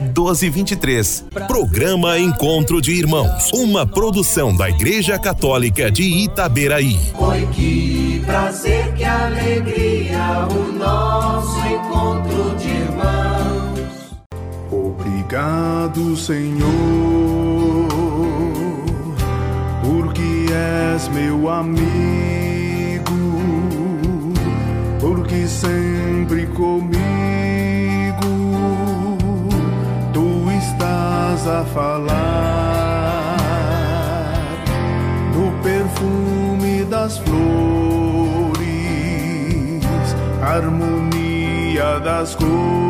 1223. Programa Encontro de Irmãos. Uma produção da Igreja Católica de Itaberaí. Oi, que prazer, que alegria, o nosso encontro de irmãos. Obrigado, Senhor, porque és meu amigo, porque sempre comigo a falar no perfume das flores, harmonia das cores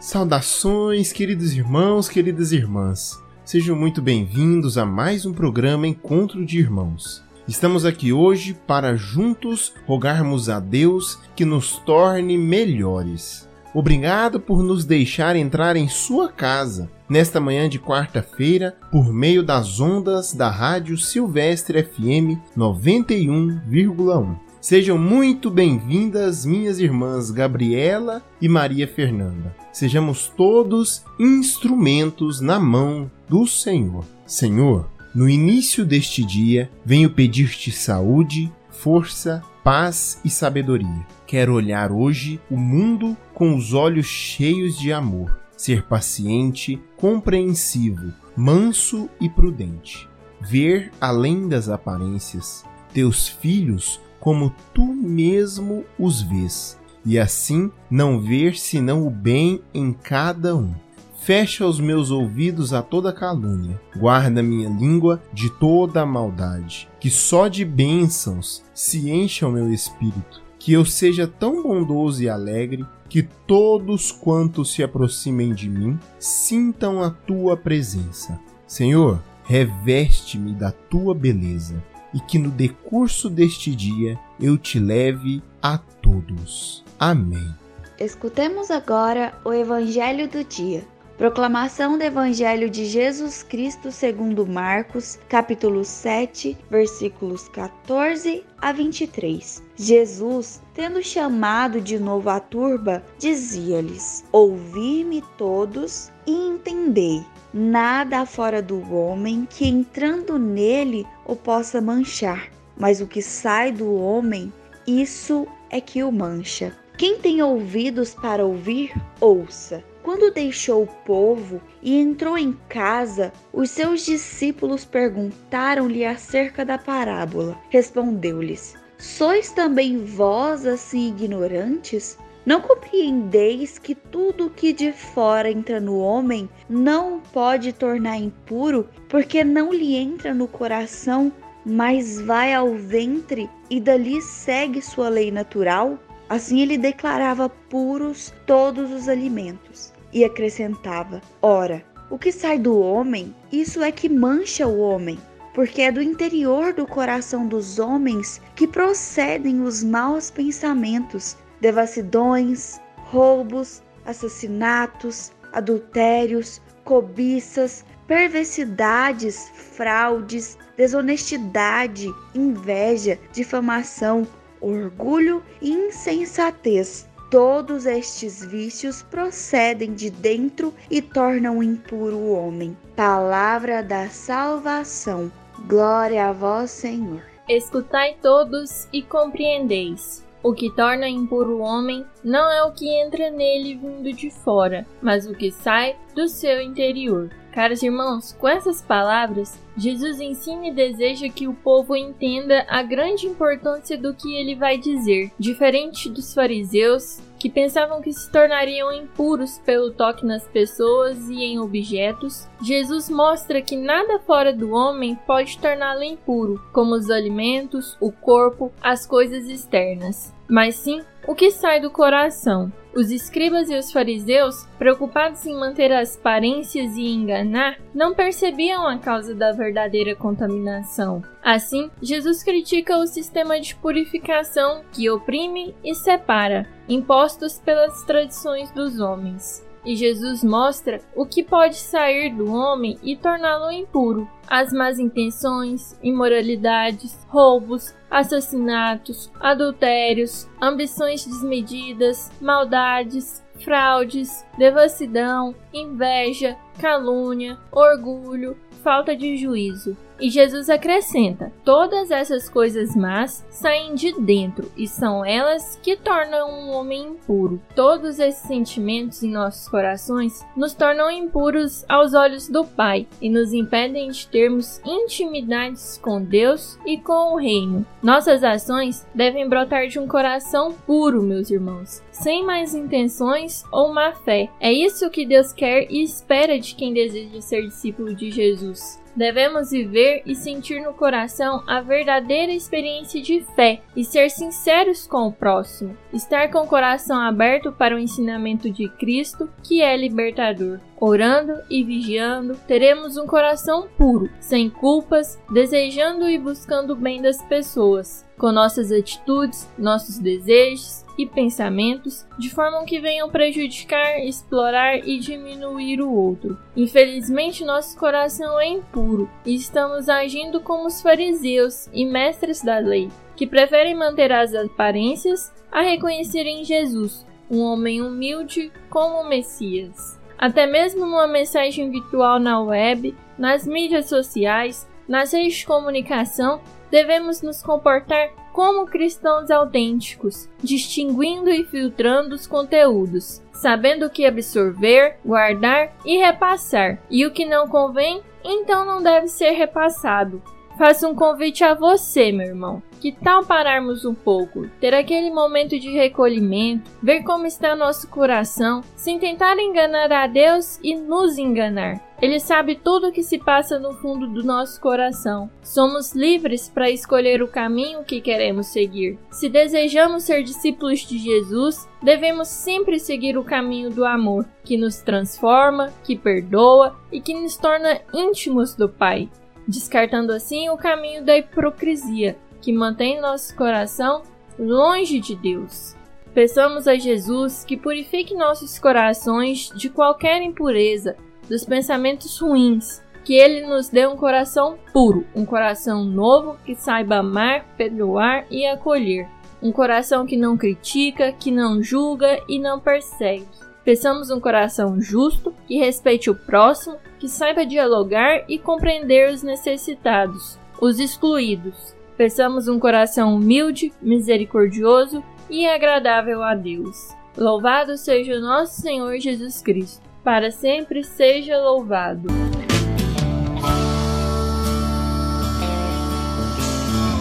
Saudações, queridos irmãos, queridas irmãs. Sejam muito bem-vindos a mais um programa Encontro de Irmãos. Estamos aqui hoje para juntos rogarmos a Deus que nos torne melhores. Obrigado por nos deixar entrar em sua casa nesta manhã de quarta-feira por meio das ondas da Rádio Silvestre FM 91,1. Sejam muito bem-vindas, minhas irmãs Gabriela e Maria Fernanda. Sejamos todos instrumentos na mão do Senhor. Senhor, no início deste dia, venho pedir-te saúde, força, paz e sabedoria. Quero olhar hoje o mundo com os olhos cheios de amor, ser paciente, compreensivo, manso e prudente. Ver além das aparências, teus filhos como tu mesmo os vês, e assim não ver senão o bem em cada um. Fecha os meus ouvidos a toda calúnia, guarda minha língua de toda maldade, que só de bênçãos se encha o meu espírito, que eu seja tão bondoso e alegre que todos quantos se aproximem de mim sintam a tua presença. Senhor, reveste-me da tua beleza e que no decurso deste dia eu te leve a todos. Amém. Escutemos agora o Evangelho do dia. Proclamação do Evangelho de Jesus Cristo segundo Marcos, capítulo 7, versículos 14 a 23. Jesus, tendo chamado de novo a turba, dizia-lhes: Ouvi-me todos e entendei. Nada fora do homem que entrando nele o possa manchar, mas o que sai do homem, isso é que o mancha. Quem tem ouvidos para ouvir, ouça. Quando deixou o povo e entrou em casa, os seus discípulos perguntaram-lhe acerca da parábola. Respondeu-lhes: Sois também vós assim ignorantes? Não compreendeis que tudo que de fora entra no homem não pode tornar impuro, porque não lhe entra no coração, mas vai ao ventre e dali segue sua lei natural? Assim ele declarava puros todos os alimentos e acrescentava: Ora, o que sai do homem, isso é que mancha o homem, porque é do interior do coração dos homens que procedem os maus pensamentos, devassidões, roubos, assassinatos, adultérios, cobiças, perversidades, fraudes, desonestidade, inveja, difamação, orgulho e insensatez. Todos estes vícios procedem de dentro e tornam impuro o homem. Palavra da salvação. Glória a vós, Senhor. Escutai todos e compreendeis. O que torna impuro o homem não é o que entra nele vindo de fora, mas o que sai do seu interior. Caros irmãos, com essas palavras, Jesus ensina e deseja que o povo entenda a grande importância do que ele vai dizer. Diferente dos fariseus, que pensavam que se tornariam impuros pelo toque nas pessoas e em objetos, Jesus mostra que nada fora do homem pode torná-lo impuro, como os alimentos, o corpo, as coisas externas, mas sim o que sai do coração. Os escribas e os fariseus, preocupados em manter as aparências e enganar, não percebiam a causa da verdadeira contaminação. Assim, Jesus critica o sistema de purificação que oprime e separa, impostos pelas tradições dos homens e Jesus mostra o que pode sair do homem e torná-lo impuro: as más intenções, imoralidades, roubos, assassinatos, adultérios, ambições desmedidas, maldades, fraudes, devassidão, inveja, calúnia, orgulho, falta de juízo. E Jesus acrescenta: todas essas coisas más saem de dentro e são elas que tornam um homem impuro. Todos esses sentimentos em nossos corações nos tornam impuros aos olhos do Pai e nos impedem de termos intimidades com Deus e com o Reino. Nossas ações devem brotar de um coração puro, meus irmãos, sem mais intenções ou má fé. É isso que Deus quer e espera de quem deseja ser discípulo de Jesus. Devemos viver e sentir no coração a verdadeira experiência de fé e ser sinceros com o próximo. Estar com o coração aberto para o ensinamento de Cristo, que é libertador. Orando e vigiando, teremos um coração puro, sem culpas, desejando e buscando o bem das pessoas, com nossas atitudes, nossos desejos e pensamentos de forma que venham prejudicar, explorar e diminuir o outro. Infelizmente, nosso coração é impuro e estamos agindo como os fariseus e mestres da lei, que preferem manter as aparências a reconhecerem Jesus, um homem humilde como o Messias. Até mesmo numa mensagem virtual na web, nas mídias sociais, nas redes de comunicação, devemos nos comportar como cristãos autênticos, distinguindo e filtrando os conteúdos, sabendo o que absorver, guardar e repassar, e o que não convém, então não deve ser repassado. Faço um convite a você, meu irmão. Que tal pararmos um pouco, ter aquele momento de recolhimento, ver como está nosso coração, sem tentar enganar a Deus e nos enganar? Ele sabe tudo o que se passa no fundo do nosso coração. Somos livres para escolher o caminho que queremos seguir. Se desejamos ser discípulos de Jesus, devemos sempre seguir o caminho do amor, que nos transforma, que perdoa e que nos torna íntimos do Pai, descartando assim o caminho da hipocrisia, que mantém nosso coração longe de Deus. Peçamos a Jesus que purifique nossos corações de qualquer impureza, dos pensamentos ruins, que ele nos dê um coração puro, um coração novo que saiba amar, perdoar e acolher, um coração que não critica, que não julga e não persegue. Peçamos um coração justo, que respeite o próximo, que saiba dialogar e compreender os necessitados, os excluídos, Peçamos um coração humilde, misericordioso e agradável a Deus. Louvado seja o nosso Senhor Jesus Cristo. Para sempre seja louvado.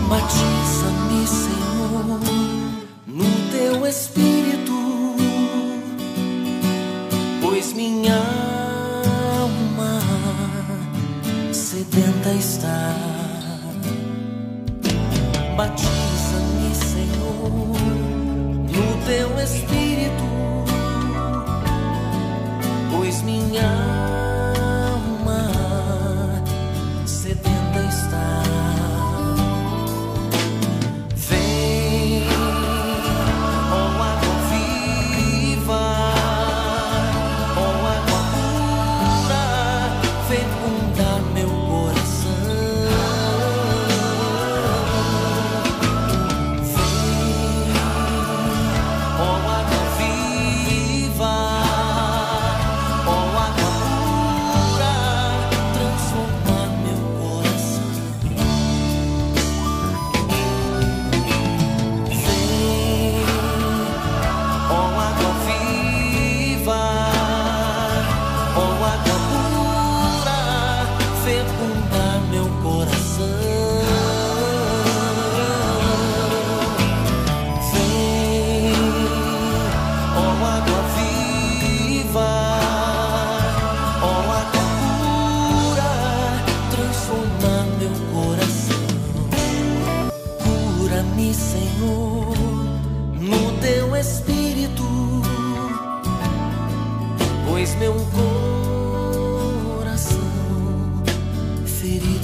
Batiza-me, Senhor, no teu Espírito, pois minha alma sedenta está. Batiza-me,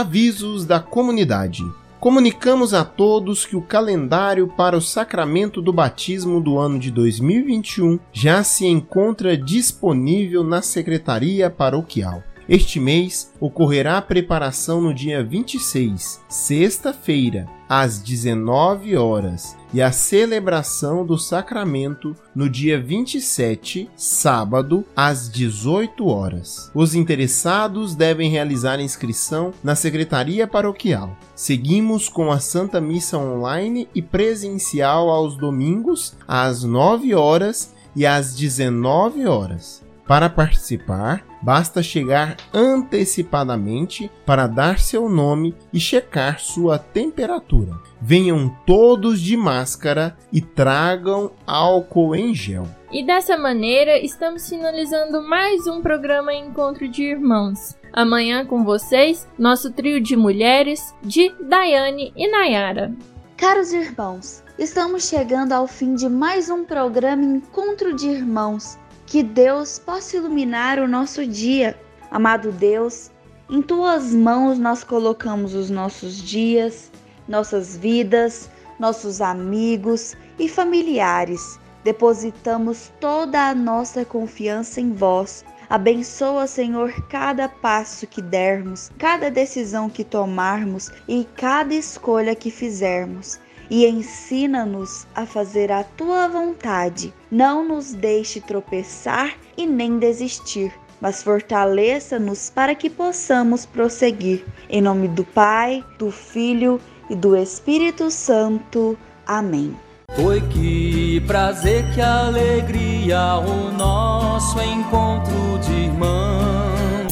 Avisos da comunidade. Comunicamos a todos que o calendário para o sacramento do batismo do ano de 2021 já se encontra disponível na Secretaria Paroquial. Este mês ocorrerá a preparação no dia 26, sexta-feira, às 19 horas, e a celebração do sacramento no dia 27, sábado, às 18 horas. Os interessados devem realizar inscrição na Secretaria Paroquial. Seguimos com a Santa Missa online e presencial aos domingos, às 9 horas e às 19 horas. Para participar, basta chegar antecipadamente para dar seu nome e checar sua temperatura. Venham todos de máscara e tragam álcool em gel. E dessa maneira, estamos finalizando mais um programa Encontro de Irmãos. Amanhã com vocês, nosso trio de mulheres de Daiane e Nayara. Caros irmãos, estamos chegando ao fim de mais um programa Encontro de Irmãos. Que Deus possa iluminar o nosso dia. Amado Deus, em tuas mãos nós colocamos os nossos dias, nossas vidas, nossos amigos e familiares. Depositamos toda a nossa confiança em vós. Abençoa, Senhor, cada passo que dermos, cada decisão que tomarmos e cada escolha que fizermos e ensina-nos a fazer a tua vontade. Não nos deixe tropeçar e nem desistir, mas fortaleça-nos para que possamos prosseguir. Em nome do Pai, do Filho e do Espírito Santo. Amém. Foi que prazer, que alegria o nosso encontro de irmãos.